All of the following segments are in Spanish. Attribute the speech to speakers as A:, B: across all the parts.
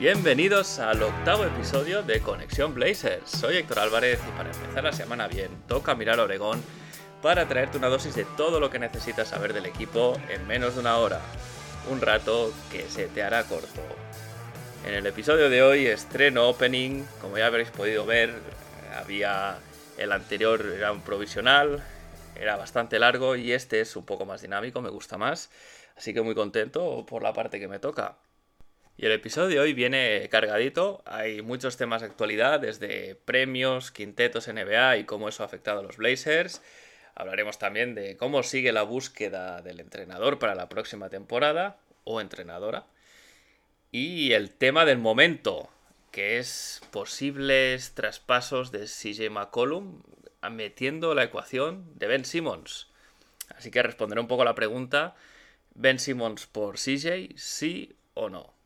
A: Bienvenidos al octavo episodio de Conexión Blazers. Soy Héctor Álvarez y para empezar la semana bien, toca mirar Oregón para traerte una dosis de todo lo que necesitas saber del equipo en menos de una hora. Un rato que se te hará corto. En el episodio de hoy estreno opening, como ya habréis podido ver, había el anterior era un provisional, era bastante largo y este es un poco más dinámico, me gusta más, así que muy contento por la parte que me toca. Y el episodio de hoy viene cargadito, hay muchos temas de actualidad, desde premios, quintetos NBA y cómo eso ha afectado a los Blazers. Hablaremos también de cómo sigue la búsqueda del entrenador para la próxima temporada, o entrenadora. Y el tema del momento, que es posibles traspasos de CJ McCollum metiendo la ecuación de Ben Simmons. Así que responderé un poco a la pregunta, ¿Ben Simmons por CJ, sí o no?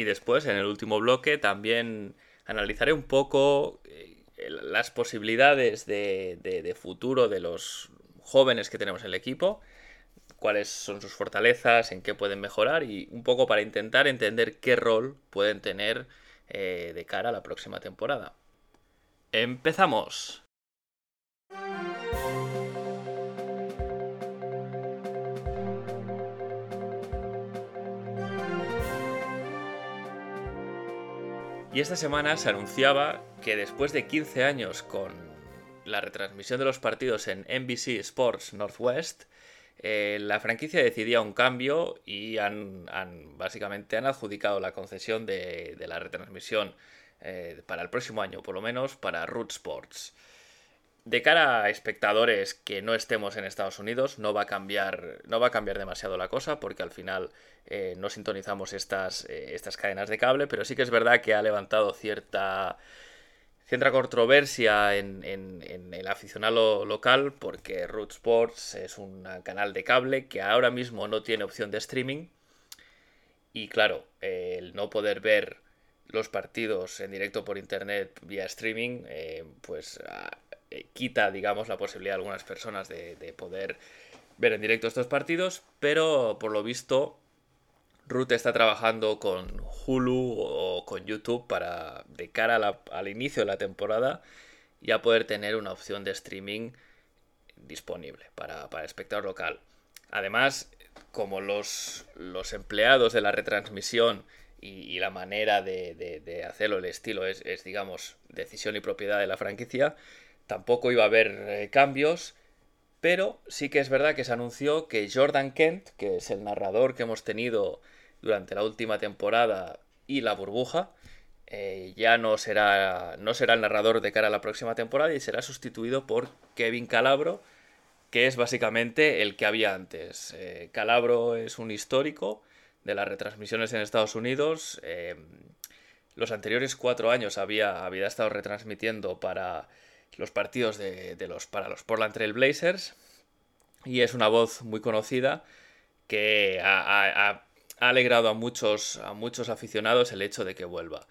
A: Y después, en el último bloque, también analizaré un poco eh, las posibilidades de, futuro de los jóvenes que tenemos en el equipo, cuáles son sus fortalezas, en qué pueden mejorar y un poco para intentar entender qué rol pueden tener eh, de cara a la próxima temporada. ¡Empezamos! Y esta semana se anunciaba que después de 15 años con la retransmisión de los partidos en NBC Sports Northwest, eh, la franquicia decidía un cambio y han, básicamente han adjudicado la concesión de, de la retransmisión eh, para el próximo año, por lo menos para Root Sports. De cara a espectadores que no estemos en Estados Unidos, no va a cambiar, no va a cambiar demasiado la cosa, porque al final eh, no sintonizamos estas, eh, estas cadenas de cable, pero sí que es verdad que ha levantado cierta, cierta controversia en, en- el aficionado local, porque Root Sports es un canal de cable que ahora mismo no tiene opción de streaming. Y claro, el no poder ver los partidos en directo por internet vía streaming, eh, pues ah, eh, quita, digamos, la posibilidad de algunas personas de, de poder ver en directo estos partidos, pero por lo visto Ruth está trabajando con Hulu o con YouTube para, de cara a al inicio de la temporada, ya poder tener una opción de streaming disponible para, para el espectador local. Además, como los, los empleados de la retransmisión y, y la manera de, de- de hacerlo, el estilo es, es, digamos, decisión y propiedad de la franquicia, tampoco iba a haber eh, cambios, pero sí que es verdad que se anunció que Jordan Kent, que es el narrador que hemos tenido durante la última temporada y la burbuja, eh, ya no será, no será el narrador de cara a la próxima temporada y será sustituido por Kevin Calabro, que es básicamente el que había antes. Eh, Calabro es un histórico de las retransmisiones en Estados Unidos. los anteriores cuatro años había, había estado retransmitiendo para los partidos de, de los, para los Portland Trail Blazers. Y es una voz muy conocida que ha, alegrado a muchos, a muchos aficionados el hecho de que vuelva.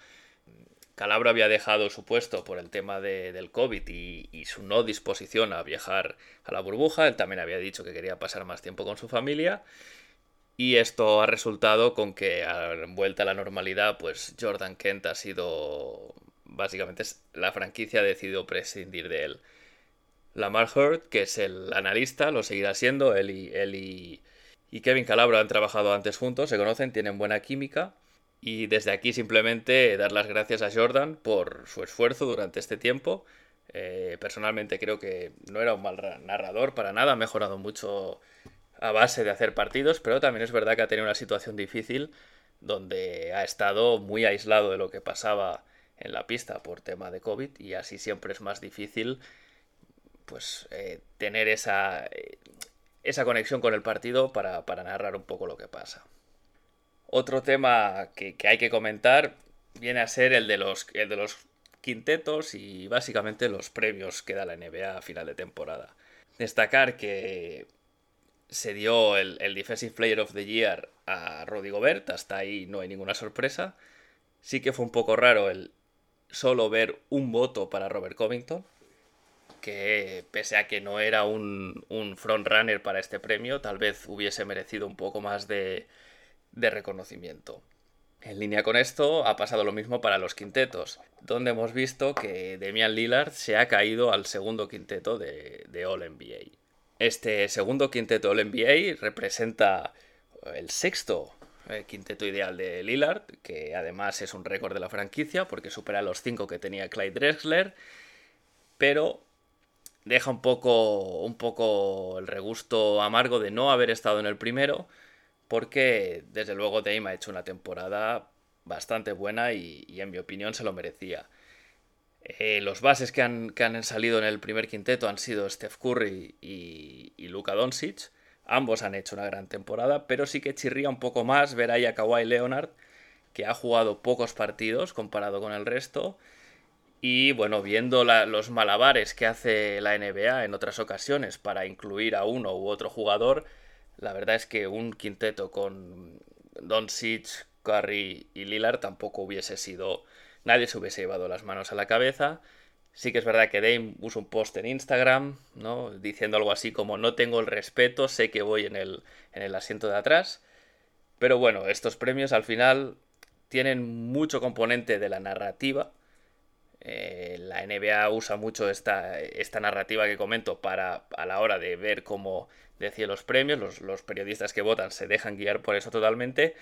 A: Calabro había dejado su puesto por el tema de- del COVID y, y su no disposición a viajar a la burbuja. Él también había dicho que quería pasar más tiempo con su familia. Y esto ha resultado con que, a vuelta a la normalidad, pues Jordan Kent ha sido. Básicamente, la franquicia ha decidido prescindir de él. Lamar Hurd, que es el analista, lo seguirá siendo. Él y, él y, Kevin Calabro han trabajado antes juntos, se conocen, tienen buena química. Y desde aquí simplemente dar las gracias a Jordan por su esfuerzo durante este tiempo. Eh, personalmente creo que no era un mal ra- narrador para nada, ha mejorado mucho a base de hacer partidos, pero también es verdad que ha tenido una situación difícil donde ha estado muy aislado de lo que pasaba en la pista por tema de COVID y así siempre es más difícil pues eh, tener esa, eh, esa conexión con el partido para, narrar un poco lo que pasa. Otro tema que, hay que comentar viene a ser el de los, de los quintetos y básicamente los premios que da la NBA a final de temporada. Destacar que se dio el, el, Defensive Player of the Year a Rudy Gobert, hasta ahí no hay ninguna sorpresa. Sí que fue un poco raro el solo ver un voto para Robert Covington, que pese a que no era un, un frontrunner para este premio, tal vez hubiese merecido un poco más de, de reconocimiento. En línea con esto, ha pasado lo mismo para los quintetos, donde hemos visto que Demian Lillard se ha caído al segundo quinteto de, de All NBA. Este segundo quinteto All NBA representa el sexto eh, quinteto ideal de Lillard, que además es un récord de la franquicia porque supera los cinco que tenía Clyde Drexler, pero deja un poco, un poco el regusto amargo de no haber estado en el primero, porque desde luego Dame ha hecho una temporada bastante buena y, en mi opinión se lo merecía. Eh, los bases que han, salido en el primer quinteto han sido Steph Curry y, y Luka Doncic. Ambos han hecho una gran temporada, pero sí que chirría un poco más ver ahí a Kawhi Leonard, que ha jugado pocos partidos comparado con el resto. Y bueno, viendo los malabares que hace la NBA en otras ocasiones para incluir a uno u otro jugador, la verdad es que un quinteto con Doncic, Curry y Lillard tampoco hubiese sido. Nadie se hubiese llevado las manos a la cabeza. Sí que es verdad que Dame usa un post en Instagram, ¿no? Diciendo algo así como no tengo el respeto, sé que voy en el, en el asiento de atrás. Pero bueno, estos premios al final tienen mucho componente de la narrativa. Eh, la NBA usa mucho esta, esta, narrativa que comento para a la hora de ver cómo decide los premios. Los, los periodistas que votan se dejan guiar por eso totalmente.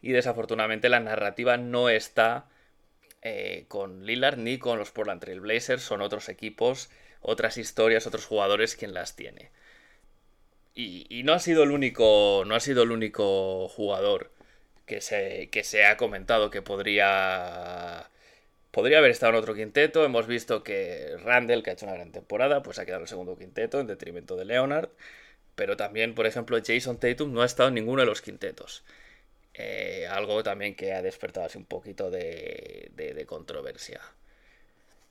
A: Y desafortunadamente la narrativa no está eh, con Lillard ni con los Portland Trail Blazers. Son otros equipos, otras historias, otros jugadores quien las tiene. Y, no ha sido el único. No ha sido el único jugador que se, que se ha comentado que podría. Podría haber estado en otro quinteto. Hemos visto que Randall, que ha hecho una gran temporada, pues ha quedado en el segundo quinteto en detrimento de Leonard. Pero también, por ejemplo, Jason Tatum no ha estado en ninguno de los quintetos. Eh, algo también que ha despertado así un poquito de, controversia.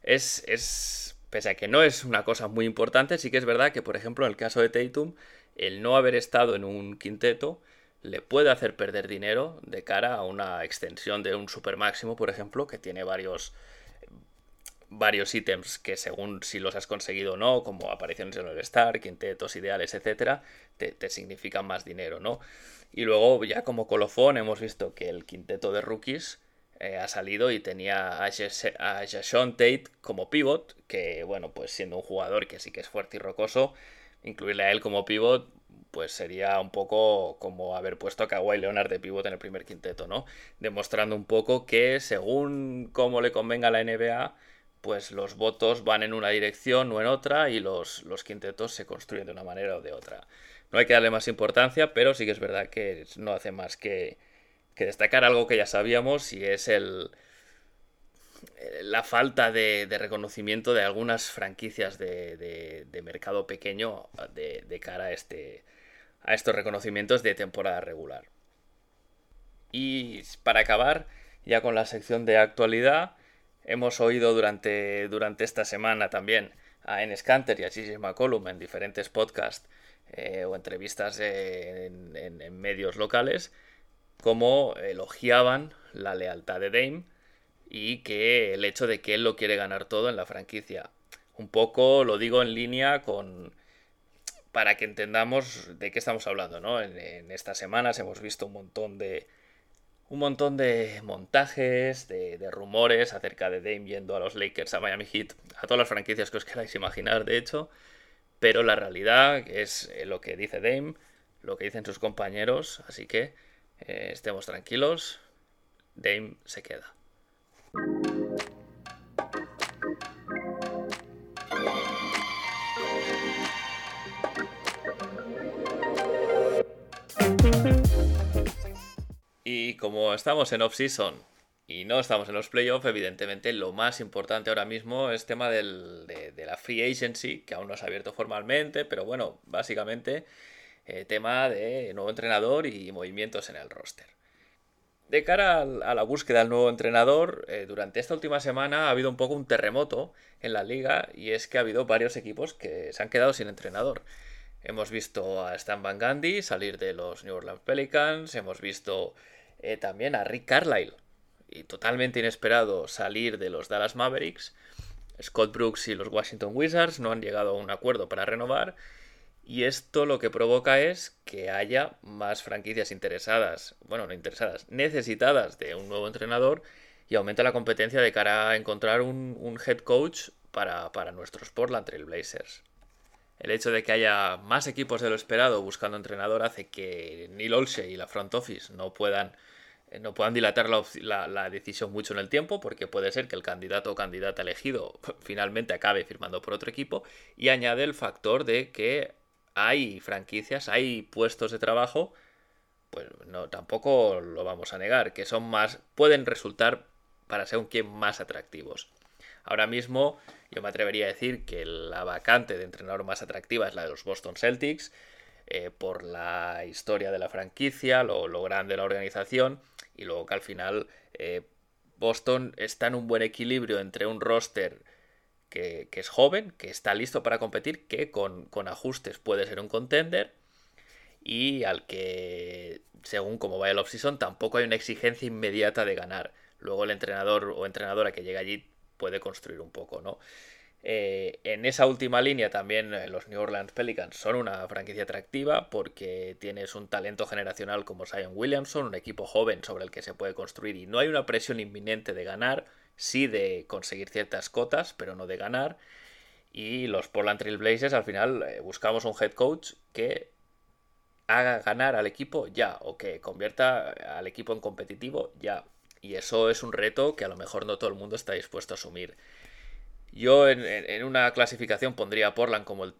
A: Es, es, pese a que no es una cosa muy importante, sí que es verdad que, por ejemplo, en el caso de Tatum, el no haber estado en un quinteto le puede hacer perder dinero de cara a una extensión de un super máximo, por ejemplo, que tiene varios varios ítems que según si los has conseguido o no, como apariciones en el Star, quintetos ideales, etcétera, te, te significan más dinero, ¿no? Y luego, ya como colofón, hemos visto que el quinteto de rookies eh, ha salido y tenía a, Jason Tate como pivot, que, bueno, pues siendo un jugador que sí que es fuerte y rocoso, incluirle a él como pivot, pues sería un poco como haber puesto a Kawhi Leonard de pivot en el primer quinteto, ¿no? Demostrando un poco que según cómo le convenga a la NBA, pues los votos van en una dirección o en otra y los, quintetos se construyen de una manera o de otra. No hay que darle más importancia, pero sí que es verdad que no hace más que, destacar algo que ya sabíamos y es el la falta de, reconocimiento de algunas franquicias de, mercado pequeño de, cara a, este, a estos reconocimientos de temporada regular. Y para acabar, ya con la sección de actualidad, hemos oído durante, durante esta semana también a Enes Kanter y a Gigi McCollum en diferentes podcasts eh, o entrevistas en, medios locales, como elogiaban la lealtad de Dame y que el hecho de que él lo quiere ganar todo en la franquicia. Un poco lo digo en línea con para que entendamos de qué estamos hablando, ¿no? En, estas semanas hemos visto un montón de un montón de montajes, de, rumores acerca de Dame yendo a los Lakers, a Miami Heat, a todas las franquicias que os queráis imaginar, de hecho, pero la realidad es eh, lo que dice Dame, lo que dicen sus compañeros, así que eh, estemos tranquilos, Dame se queda. Y como estamos en off-season y no estamos en los playoffs, evidentemente lo más importante ahora mismo es tema de, la free agency, que aún no se ha abierto formalmente, pero bueno, básicamente eh, tema de nuevo entrenador y movimientos en el roster. de cara a la búsqueda del nuevo entrenador, eh, durante esta última semana ha habido un poco un terremoto en la liga y es que ha habido varios equipos que se han quedado sin entrenador. Hemos visto a Stan Van Gundy salir de los New Orleans Pelicans, hemos visto eh, también a Rick Carlisle, y totalmente inesperado, salir de los Dallas Mavericks. Scott Brooks y los Washington Wizards no han llegado a un acuerdo para renovar y esto lo que provoca es que haya más franquicias interesadas, bueno, no interesadas, necesitadas de un nuevo entrenador y aumenta la competencia de cara a encontrar un, head coach para, para, nuestros Portland Trail Blazers. El hecho de que haya más equipos de lo esperado buscando entrenador hace que Neil Olshey y la front office no puedan, no puedan dilatar la, decisión mucho en el tiempo, porque puede ser que el candidato o candidata elegido finalmente acabe firmando por otro equipo, y añade el factor de que hay franquicias, hay puestos de trabajo, pues no, tampoco lo vamos a negar, que son más, pueden resultar para ser un quien más atractivos. Ahora mismo yo me atrevería a decir que la vacante de entrenador más atractiva es la de los Boston Celtics, eh, por la historia de la franquicia, lo, grande de la organización, y luego que al final eh, Boston está en un buen equilibrio entre un roster que, es joven, que está listo para competir, que con, ajustes puede ser un contender y al que, según como vaya el off-season, tampoco hay una exigencia inmediata de ganar. Luego el entrenador o entrenadora que llega allí puede construir un poco, ¿no? Eh, en esa última línea también eh, los New Orleans Pelicans son una franquicia atractiva porque tienes un talento generacional como Zion Williamson, un equipo joven sobre el que se puede construir y no hay una presión inminente de ganar sí de conseguir ciertas cotas, pero no de ganar. Y los Portland Trail Blazers al final eh, buscamos un head coach que haga ganar al equipo ya, o que convierta al equipo en competitivo ya. Y eso es un reto que a lo mejor no todo el mundo está dispuesto a asumir. Yo en, una clasificación pondría a Portland como el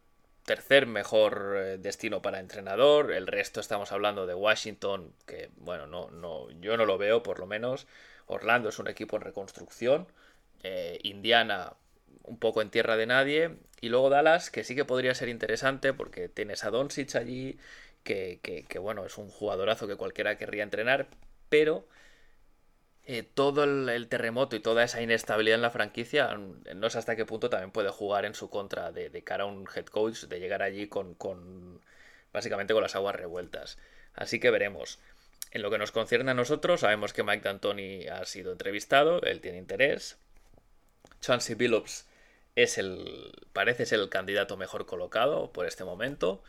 A: tercer mejor eh, destino para entrenador. El resto estamos hablando de Washington, que bueno, no, no, yo no lo veo por lo menos. Orlando es un equipo en reconstrucción. Eh, Indiana un poco en tierra de nadie. Y luego Dallas, que sí que podría ser interesante porque tienes a Doncic allí, que, bueno, es un jugadorazo que cualquiera querría entrenar, pero eh, todo el, terremoto y toda esa inestabilidad en la franquicia, no sé hasta qué punto también puede jugar en su contra de, cara a un head coach, de llegar allí con, con básicamente con las aguas revueltas. Así que veremos. En lo que nos concierne a nosotros, sabemos que Mike D'Antoni ha sido entrevistado, él tiene interés. Chansey Billups es el, parece ser el candidato mejor colocado por este momento.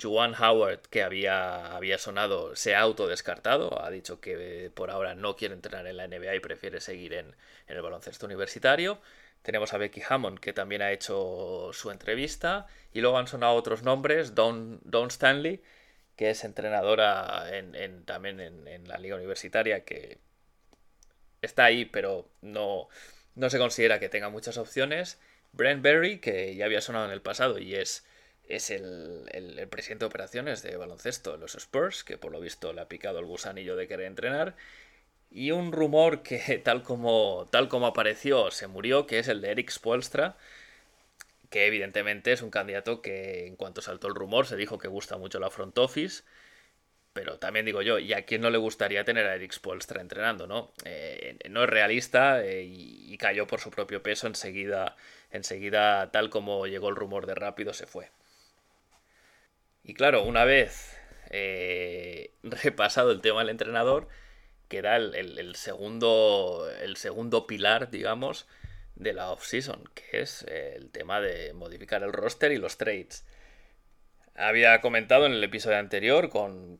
A: Juan Howard, que había, había sonado, se ha autodescartado, ha dicho que por ahora no quiere entrenar en la NBA y prefiere seguir en, el baloncesto universitario. Tenemos a Becky Hammond, que también ha hecho su entrevista. Y luego han sonado otros nombres, Don, Don Stanley, que es entrenadora en, también en, la liga universitaria, que está ahí, pero no, no se considera que tenga muchas opciones. Brent Berry, que ya había sonado en el pasado y es, es el, presidente de operaciones de baloncesto los Spurs, que por lo visto le ha picado el gusanillo de querer entrenar. Y un rumor que tal como, tal como apareció se murió, que es el de Eric Spoelstra, que evidentemente es un candidato que en cuanto saltó el rumor se dijo que gusta mucho la front office, pero también digo yo, ¿y a quién no le gustaría tener a Eric Spolstra entrenando, no? Eh, no es realista eh, y, cayó por su propio peso enseguida, enseguida, tal como llegó el rumor de rápido, se fue. Y claro, una vez eh, repasado el tema del entrenador, queda el, segundo, el segundo pilar, digamos, de la off-season, que es el tema de modificar el roster y los trades. Había comentado en el episodio anterior con,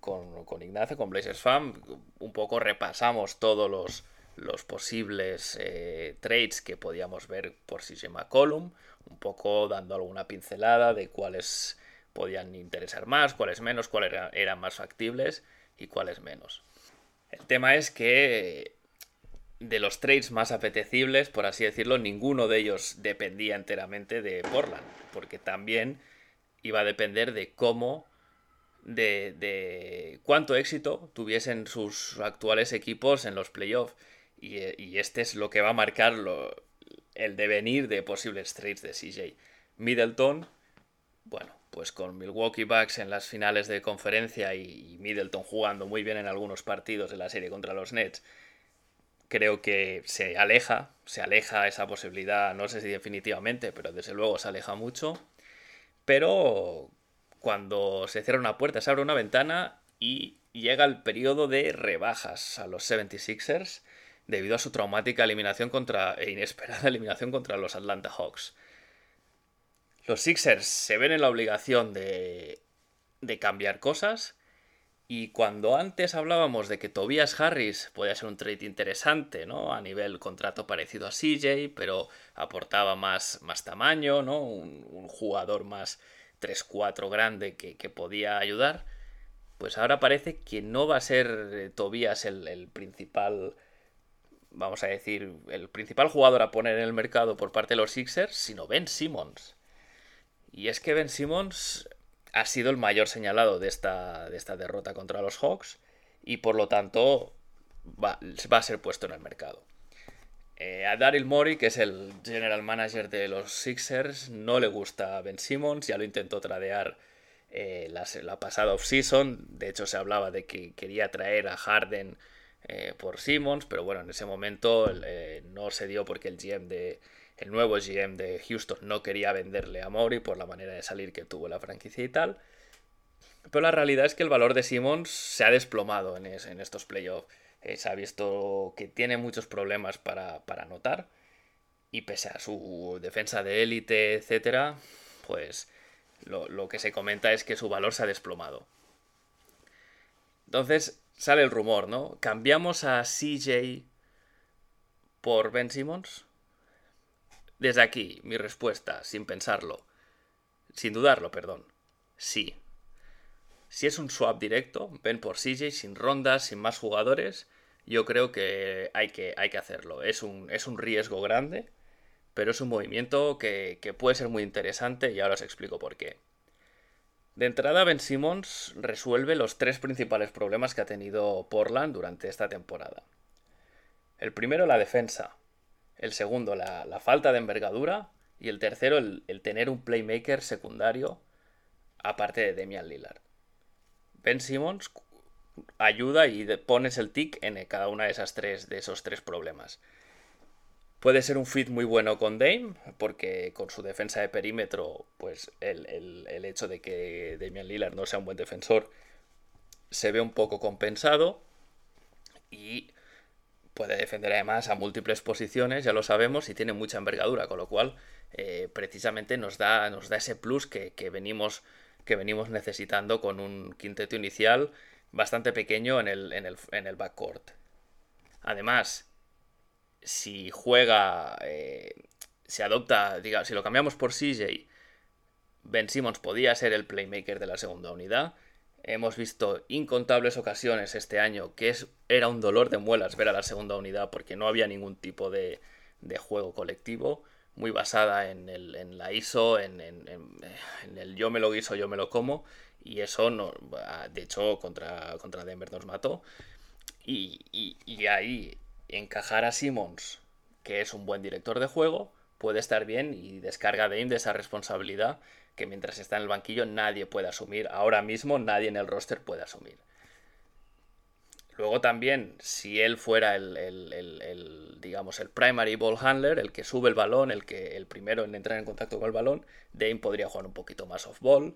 A: Ignacio, con Blazers Fan, un poco repasamos todos los, los posibles eh, trades que podíamos ver por llama McCollum, un poco dando alguna pincelada de cuáles podían interesar más, cuáles menos, cuáles eran más factibles y cuáles menos. El tema es que de los trades más apetecibles, por así decirlo, ninguno de ellos dependía enteramente de Portland, porque también iba a depender de cómo, de, de cuánto éxito tuviesen sus actuales equipos en los playoffs. Y, este es lo que va a marcar el devenir de posibles trades de CJ. Middleton, bueno, pues con Milwaukee Bucks en las finales de conferencia y, Middleton jugando muy bien en algunos partidos de la serie contra los Nets, creo que se aleja, se aleja esa posibilidad, no sé si definitivamente, pero desde luego se aleja mucho. Pero cuando se cierra una puerta, se abre una ventana y llega el periodo de rebajas a los 76ers debido a su traumática eliminación contra e inesperada eliminación contra los Atlanta Hawks. Los Sixers se ven en la obligación de, de cambiar cosas y cuando antes hablábamos de que Tobias Harris podía ser un trade interesante, ¿no? A nivel contrato parecido a CJ, pero aportaba más, más tamaño, ¿no? Un, jugador más 3-4 grande que, podía ayudar. Pues ahora parece que no va a ser eh, Tobias el, el principal vamos a decir, el principal jugador a poner en el mercado por parte de los Sixers, sino Ben Simmons. Y es que Ben Simmons ha sido el mayor señalado de esta, de esta derrota contra los Hawks y por lo tanto va, a ser puesto en el mercado. Eh, a Daryl Morey, que es el general manager de los Sixers, no le gusta Ben Simmons, ya lo intentó tradear eh, la, la, pasada offseason, de hecho se hablaba de que quería traer a Harden eh, por Simmons, pero bueno, en ese momento no se dio porque el GM de, el nuevo GM de Houston no quería venderle a Mori por la manera de salir que tuvo la franquicia y tal. Pero la realidad es que el valor de Simmons se ha desplomado en, estos playoffs. Eh, se ha visto que tiene muchos problemas para, anotar. Y pese a su defensa de élite, etc., pues lo, lo que se comenta es que su valor se ha desplomado. Entonces sale el rumor, ¿no? ¿Cambiamos a CJ por Ben Simmons? Desde aquí, mi respuesta, sin pensarlo, sin dudarlo, perdón, sí. Si es un swap directo, ven por CJ, sin rondas, sin más jugadores, yo creo que hay que, hay que hacerlo. Es un, es un riesgo grande, pero es un movimiento que, que puede ser muy interesante y ahora os explico por qué. De entrada, Ben Simmons resuelve los tres principales problemas que ha tenido Portland durante esta temporada. El primero, la defensa el segundo la, falta de envergadura y el tercero el, tener un playmaker secundario aparte de Demian Lillard. Ben Simmons ayuda y pones el tic en cada una de esas tres de esos tres problemas. Puede ser un fit muy bueno con Dame, porque con su defensa de perímetro, pues el, el hecho de que Damian Lillard no sea un buen defensor se ve un poco compensado. Y puede defender además a múltiples posiciones, ya lo sabemos, y tiene mucha envergadura, con lo cual eh, precisamente nos da, nos da ese plus que, venimos, que venimos necesitando con un quinteto inicial bastante pequeño en el, en el, en el backcourt. Además, si juega, eh, se adopta, diga, si lo cambiamos por CJ, Ben Simmons podía ser el playmaker de la segunda unidad. Hemos visto incontables ocasiones este año que es, era un dolor de muelas ver a la segunda unidad porque no había ningún tipo de, juego colectivo, muy basada en, el, en la ISO, en, el yo me lo guiso, yo me lo como, y eso, no, de hecho, contra, contra Denver nos mató. Y, y ahí encajar a Simmons, que es un buen director de juego, puede estar bien y descarga de de esa responsabilidad que mientras está en el banquillo nadie puede asumir. Ahora mismo nadie en el roster puede asumir. Luego también, si él fuera el, digamos, el primary ball handler, el que sube el balón, el que el primero en entrar en contacto con el balón, Dame podría jugar un poquito más off ball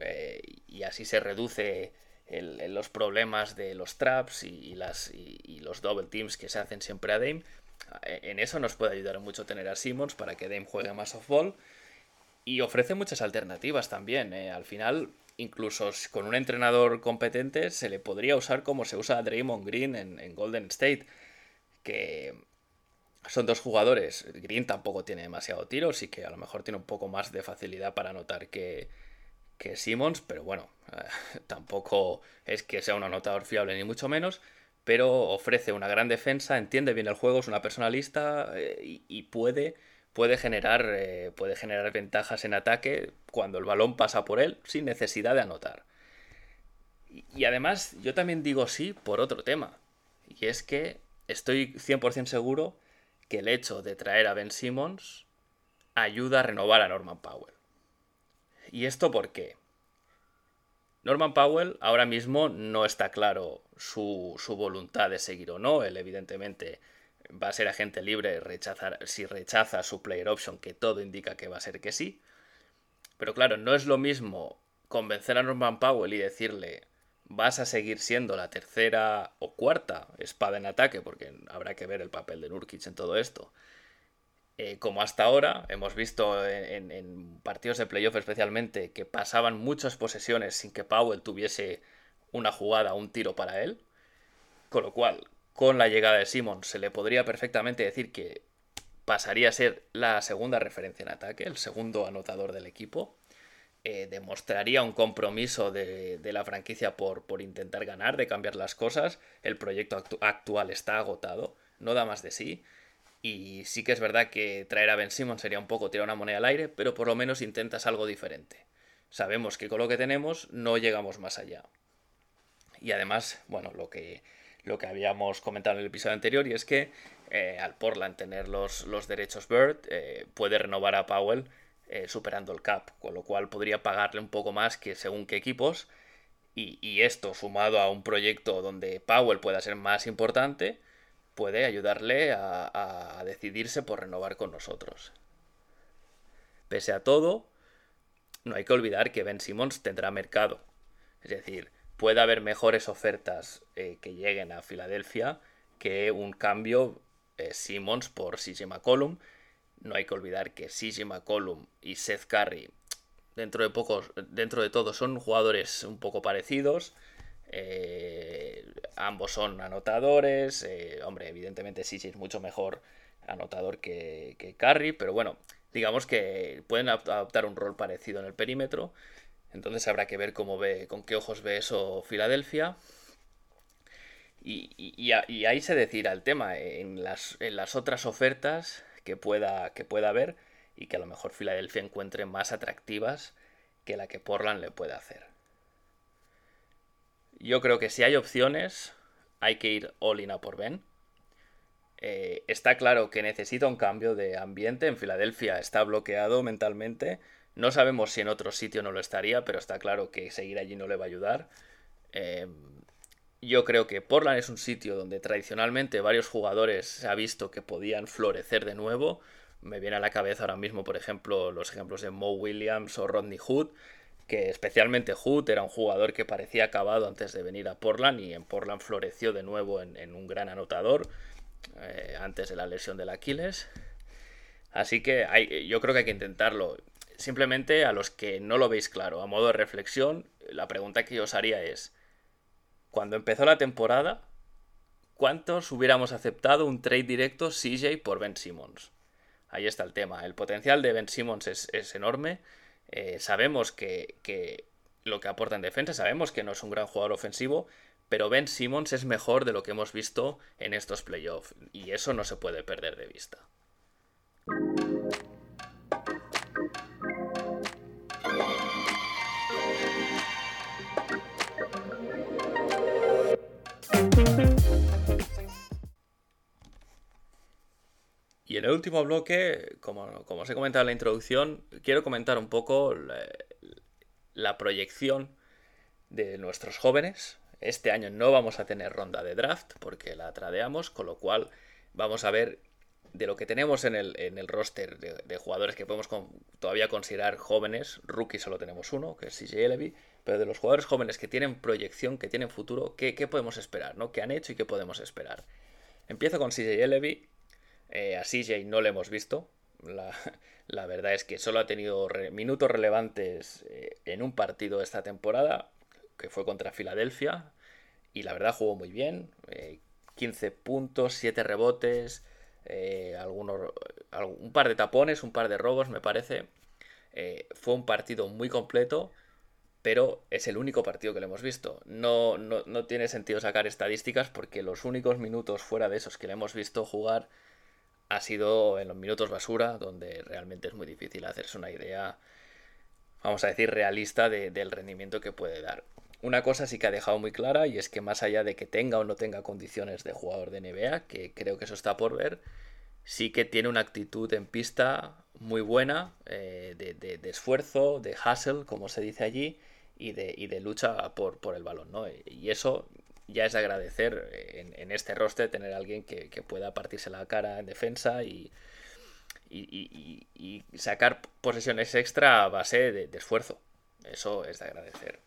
A: eh, y así se reduce los problemas de los traps y, las, y, los double teams que se hacen siempre a Dame. En eso nos puede ayudar mucho tener a Simmons para que Dame juegue más off ball y ofrece muchas alternativas también. ¿eh? Al final, incluso con un entrenador competente, se le podría usar como se usa a Draymond Green en, Golden State. Que son dos jugadores. Green tampoco tiene demasiado tiro, sí que a lo mejor tiene un poco más de facilidad para anotar que, que Simmons, pero bueno, tampoco es que sea un anotador fiable ni mucho menos. Pero ofrece una gran defensa, entiende bien el juego, es una personalista eh, y puede puede generar, eh, puede generar ventajas en ataque cuando el balón pasa por él sin necesidad de anotar. Y, además, yo también digo sí por otro tema. Y es que estoy 100% seguro que el hecho de traer a Ben Simmons ayuda a renovar a Norman Powell. ¿Y esto por qué? Norman Powell ahora mismo no está claro su, su, voluntad de seguir o no. Él evidentemente va a ser agente libre rechazar, si rechaza su player option, que todo indica que va a ser que sí. Pero claro, no es lo mismo convencer a Norman Powell y decirle vas a seguir siendo la tercera o cuarta espada en ataque, porque habrá que ver el papel de Nurkic en todo esto. Eh, como hasta ahora, hemos visto en, partidos de playoff especialmente que pasaban muchas posesiones sin que Powell tuviese una jugada, un tiro para él. Con lo cual, con la llegada de Simon, se le podría perfectamente decir que pasaría a ser la segunda referencia en ataque, el segundo anotador del equipo. Eh, demostraría un compromiso de, la franquicia por, por, intentar ganar, de cambiar las cosas. El proyecto actual está agotado, no da más de sí. Y sí que es verdad que traer a Ben Simon sería un poco tirar una moneda al aire, pero por lo menos intentas algo diferente. Sabemos que con lo que tenemos no llegamos más allá. Y además, bueno, lo que, lo que habíamos comentado en el episodio anterior, y es que eh, al Portland tener los, los derechos Bird, eh, puede renovar a Powell eh, superando el cap, con lo cual podría pagarle un poco más que según qué equipos. Y, esto, sumado a un proyecto donde Powell pueda ser más importante, puede ayudarle a, a decidirse por renovar con nosotros. Pese a todo, no hay que olvidar que Ben Simmons tendrá mercado. Es decir, puede haber mejores ofertas eh, que lleguen a Filadelfia que un cambio eh, Simmons por CJ McCollum, no hay que olvidar que CJ McCollum y Seth Curry, dentro de, pocos, dentro de todo, son jugadores un poco parecidos. Eh, ambos son anotadores. Eh, hombre, evidentemente CJ es mucho mejor anotador que, que Curry, pero bueno, digamos que pueden adoptar un rol parecido en el perímetro. Entonces habrá que ver cómo ve, con qué ojos ve eso Filadelfia. Y, ahí se decirá el tema. En las, en las otras ofertas que pueda, que pueda haber y que a lo mejor Filadelfia encuentre más atractivas que la que Portland le puede hacer. Yo creo que si hay opciones, hay que ir all in a por Ben. Eh, está claro que necesita un cambio de ambiente. En Filadelfia está bloqueado mentalmente. No sabemos si en otro sitio no lo estaría, pero está claro que seguir allí no le va a ayudar. Eh, yo creo que Portland es un sitio donde tradicionalmente varios jugadores se ha visto que podían florecer de nuevo. Me viene a la cabeza ahora mismo, por ejemplo, los ejemplos de Mo Williams o Rodney Hood, que especialmente Hood era un jugador que parecía acabado antes de venir a Portland y en Portland floreció de nuevo en, un gran anotador eh, antes de la lesión del Aquiles. Así que yo creo que hay que intentarlo. Simplemente a los que no lo veis claro, a modo de reflexión, la pregunta que os haría es, cuando empezó la temporada, ¿cuántos hubiéramos aceptado un trade directo CJ por Ben Simmons? Ahí está el tema. El potencial de Ben Simmons es, enorme. Eh, sabemos que, lo que aporta en defensa, sabemos que no es un gran jugador ofensivo, pero Ben Simmons es mejor de lo que hemos visto en estos playoffs y eso no se puede perder de vista. Y en el último bloque, como, os he comentado en la introducción, quiero comentar un poco la, proyección de nuestros jóvenes. Este año no vamos a tener ronda de draft porque la tradeamos, con lo cual vamos a ver de lo que tenemos en el, en el roster de, jugadores que podemos todavía considerar jóvenes, rookie solo tenemos uno, que es CJ Levy, pero de los jugadores jóvenes que tienen proyección, que tienen futuro, ¿qué, podemos esperar? ¿no? ¿Qué han hecho y qué podemos esperar? Empiezo con CJ Levy, eh, a CJ no le hemos visto. La, verdad es que solo ha tenido minutos relevantes eh, en un partido esta temporada, que fue contra Filadelfia. Y la verdad jugó muy bien. 15 eh, puntos, 7 rebotes, algunos, un par de tapones, un par de robos, me parece. fue un partido muy completo pero es el único partido que le hemos visto. No, no, no, tiene sentido sacar estadísticas porque los únicos minutos fuera de esos que le hemos visto jugar ha sido en los minutos basura, donde realmente es muy difícil hacerse una idea, vamos a decir, realista del rendimiento que puede dar. Una cosa sí que ha dejado muy clara y es que más allá de que tenga o no tenga condiciones de jugador de NBA, que creo que eso está por ver, sí que tiene una actitud en pista muy buena, eh, de, esfuerzo, de hustle, como se dice allí, y de, de lucha por, por, el balón, ¿no? Y eso ya es de agradecer en, este roster tener a alguien que, pueda partirse la cara en defensa y, y, sacar posesiones extra a base de, esfuerzo. Eso es de agradecer.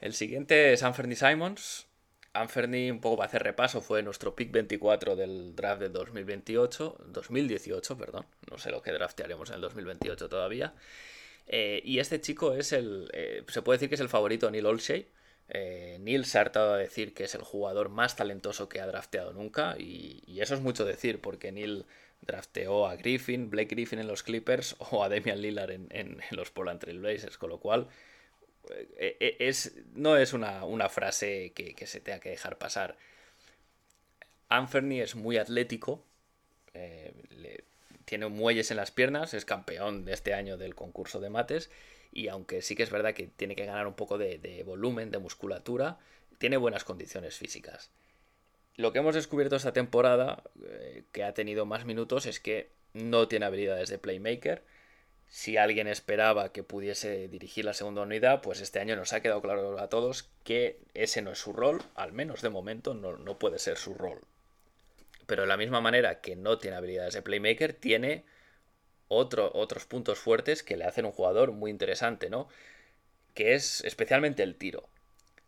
A: El siguiente es Anthony Simons. Anthony, un poco para hacer repaso, fue nuestro pick 24 del draft de 2028, 2018, perdón. No sé lo que draftearemos en el 2028 todavía. Eh, y este chico es el, eh, se puede decir que es el favorito de Neil Olshey. Eh, Neil se ha hartado de decir que es el jugador más talentoso que ha drafteado nunca. Y, eso es mucho decir, porque Neil drafteó a Griffin, Blake Griffin en los Clippers o a Damian Lillard en, los Portland Trail Blazers, con lo cual eh, eh, es, no es una, frase que, se tenga que dejar pasar. Anthony es muy atlético, eh, tiene muelles en las piernas, es campeón de este año del concurso de mates y aunque sí que es verdad que tiene que ganar un poco de volumen, de musculatura, tiene buenas condiciones físicas lo que hemos descubierto esta temporada, eh, que ha tenido más minutos, es que no tiene habilidades de playmaker. Si alguien esperaba que pudiese dirigir la segunda unidad, pues este año nos ha quedado claro a todos que ese no es su rol, al menos de momento no, puede ser su rol. Pero de la misma manera que no tiene habilidades de playmaker, tiene otros puntos fuertes que le hacen un jugador muy interesante, ¿no? Que es especialmente el tiro.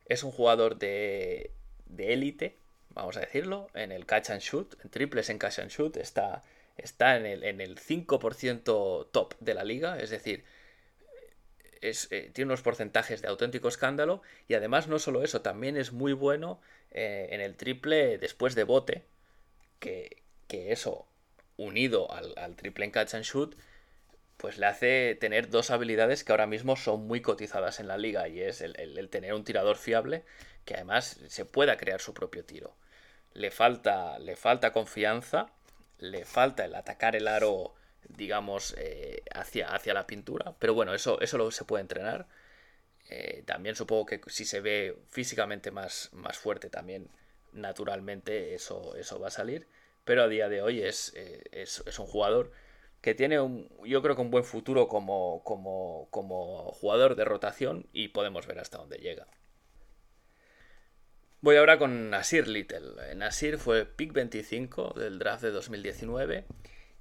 A: Es un jugador de élite, vamos a decirlo, en el catch and shoot, en triples en catch and shoot, está, está en, el, en el 5% top de la liga, es decir, es, eh, tiene unos porcentajes de auténtico escándalo y además no solo eso, también es muy bueno eh, en el triple después de bote, que, eso unido al, triple en catch and shoot, pues le hace tener dos habilidades que ahora mismo son muy cotizadas en la liga y es el tener un tirador fiable que además se pueda crear su propio tiro le falta, le falta confianza, le falta el atacar el aro, digamos, eh, hacia, hacia la pintura. Pero bueno, eso, eso lo, se puede entrenar. Eh, también supongo que si se ve físicamente más, más fuerte también, naturalmente eso, eso va a salir. Pero a día de hoy es, eh, es, es un jugador que tiene un, yo creo que un buen futuro como, como, como jugador de rotación y podemos ver hasta dónde llega. Voy ahora con Nasir Little. Nasir fue pick 25 del draft de 2019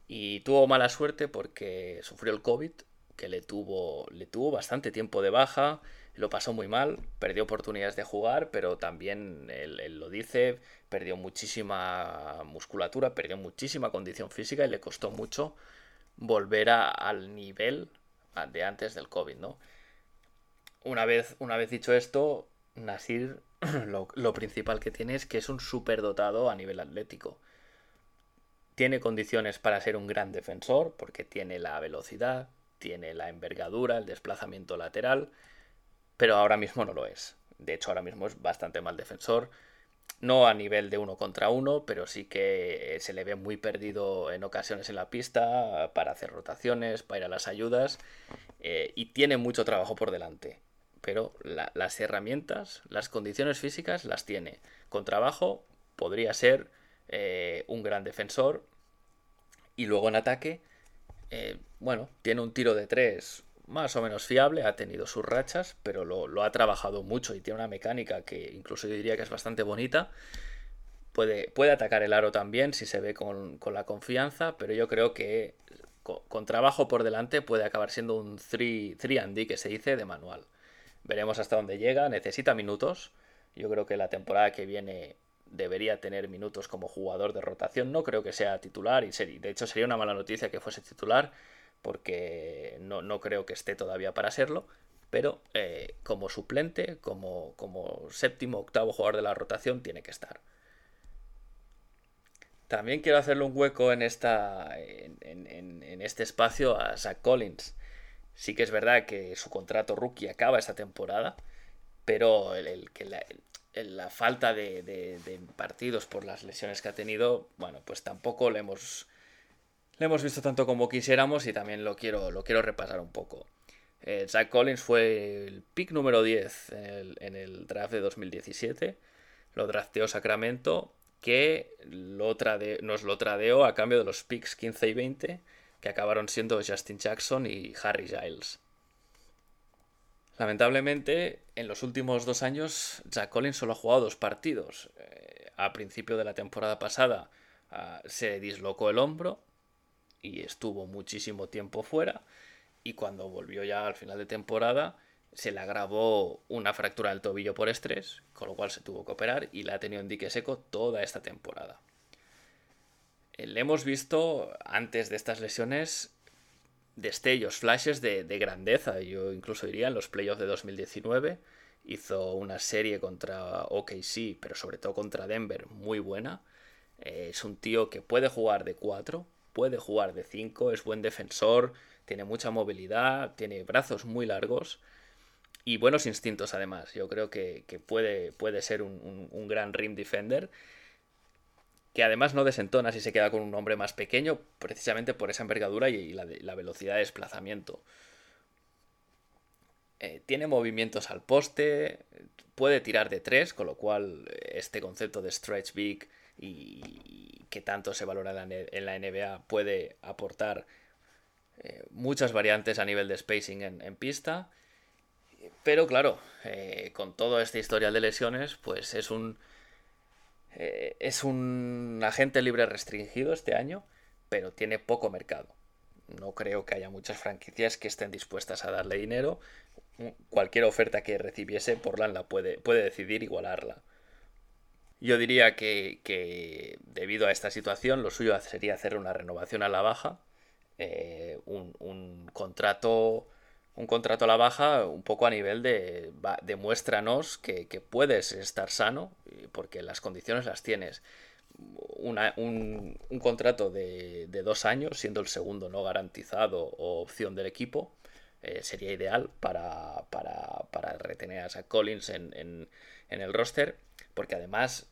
A: y tuvo mala suerte porque sufrió el COVID, que le tuvo, le tuvo bastante tiempo de baja, lo pasó muy mal, perdió oportunidades de jugar, pero también él, lo dice, perdió muchísima musculatura, perdió muchísima condición física y le costó mucho volver al nivel de antes del COVID, ¿no? Una vez, una vez dicho esto, Nasir lo, principal que tiene es que es un superdotado a nivel atlético. Tiene condiciones para ser un gran defensor porque tiene la velocidad, tiene la envergadura, el desplazamiento lateral, pero ahora mismo no lo es. De hecho, ahora mismo es bastante mal defensor. No a nivel de uno contra uno, pero sí que se le ve muy perdido en ocasiones en la pista para hacer rotaciones, para ir a las ayudas eh, y tiene mucho trabajo por delante pero las herramientas, las condiciones físicas las tiene. Con trabajo podría ser eh, un gran defensor y luego en ataque, eh, bueno, tiene un tiro de tres más o menos fiable, ha tenido sus rachas, pero lo, ha trabajado mucho y tiene una mecánica que incluso yo diría que es bastante bonita. Puede, puede atacar el aro también si se ve con, la confianza, pero yo creo que con, trabajo por delante puede acabar siendo un 3 and D que se dice de manual. Veremos hasta dónde llega. Necesita minutos. Yo creo que la temporada que viene debería tener minutos como jugador de rotación. No creo que sea titular y de hecho sería una mala noticia que fuese titular porque no, creo que esté todavía para serlo. Pero eh, como suplente, como, como séptimo, octavo jugador de la rotación, tiene que estar. También quiero hacerle un hueco en, esta, en este espacio a Zach Collins. Sí que es verdad que su contrato rookie acaba esta temporada, pero el, que la, falta de, partidos por las lesiones que ha tenido, bueno, pues tampoco le hemos, le hemos visto tanto como quisiéramos y también lo quiero, lo quiero repasar un poco. Eh, Zach Collins fue el pick número 10 en el, draft de 2017, lo drafteó Sacramento que nos lo tradeó a cambio de los picks 15 y 20, que acabaron siendo Justin Jackson y Harry Giles. Lamentablemente, en los últimos dos años, Jack Collins solo ha jugado dos partidos. Eh, a principio de la temporada pasada ah, se dislocó el hombro y estuvo muchísimo tiempo fuera. Y cuando volvió ya al final de temporada, se le agravó una fractura del tobillo por estrés, con lo cual se tuvo que operar y la ha tenido en dique seco toda esta temporada. Eh, le hemos visto antes de estas lesiones destellos, flashes de, grandeza. Yo incluso diría en los playoffs de 2019 hizo una serie contra OKC, pero sobre todo contra Denver, muy buena. Eh, es un tío que puede jugar de 4, puede jugar de 5, es buen defensor, tiene mucha movilidad, tiene brazos muy largos y buenos instintos además. Yo creo que, puede, puede, ser un gran rim defender que además no desentona si se queda con un hombre más pequeño, precisamente por esa envergadura y la, velocidad de desplazamiento. Eh, tiene movimientos al poste, puede tirar de tres, con lo cual eh, este concepto de stretch big y, que tanto se valora en la NBA puede aportar eh, muchas variantes a nivel de spacing en, pista. Pero claro, con todo este historial de lesiones, pues es un eh, es un agente libre restringido este año, pero tiene poco mercado. No creo que haya muchas franquicias que estén dispuestas a darle dinero. Cualquier oferta que recibiese, Portland la puede, puede decidir igualarla. Yo diría que, debido a esta situación, lo suyo sería hacer una renovación a la baja, eh, un contrato un contrato a la baja un poco a nivel de demuéstranos que, puedes estar sano porque las condiciones las tienes. un, contrato de, dos años, siendo el segundo no garantizado o opción del equipo, eh, sería ideal para, para, retener a Zach Collins en, el roster, porque además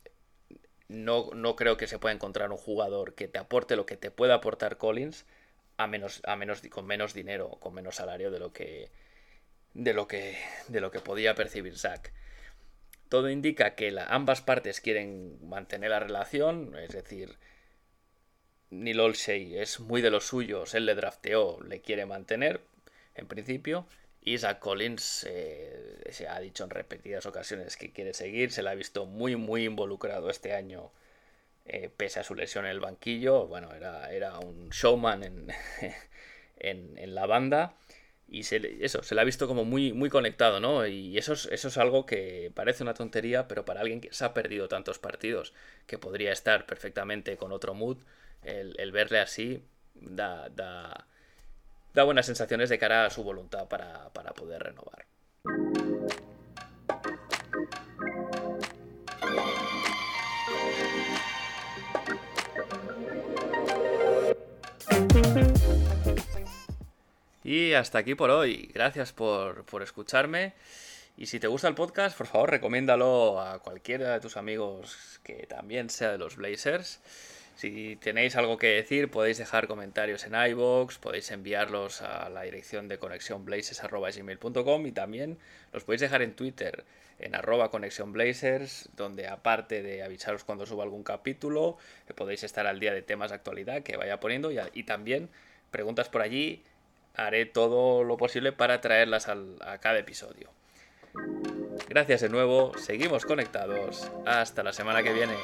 A: no, no creo que se pueda encontrar un jugador que te aporte lo que te pueda aportar Collins a menos, a menos, con menos dinero, con menos salario de lo que, de lo que, de lo que podía percibir Zack. Todo indica que ambas partes quieren mantener la relación, es decir, Neil Olshey es muy de los suyos, él le drafteó, le quiere mantener, en principio, Zach Collins eh, se ha dicho en repetidas ocasiones que quiere seguir, se le ha visto muy, muy involucrado este año eh, pese a su lesión en el banquillo, bueno, era, era un showman en, en, la banda y se, eso, se le ha visto como muy, muy conectado, ¿no? Y eso es, eso es algo que parece una tontería, pero para alguien que se ha perdido tantos partidos, que podría estar perfectamente con otro mood, el, verle así da, da, da, buenas sensaciones de cara a su voluntad para, para poder renovar. Y hasta aquí por hoy. Gracias por, escucharme. Y si te gusta el podcast, por favor, recomiéndalo a cualquiera de tus amigos que también sea de los Blazers. Si tenéis algo que decir, podéis dejar comentarios en iBox, podéis enviarlos a la dirección de conexionblazers.com y también los podéis dejar en Twitter, en arroba conexionblazers, donde aparte de avisaros cuando suba algún capítulo, podéis estar al día de temas de actualidad que vaya poniendo y, y también preguntas por allí haré todo lo posible para traerlas a cada episodio. Gracias de nuevo, seguimos conectados. Hasta la semana que viene.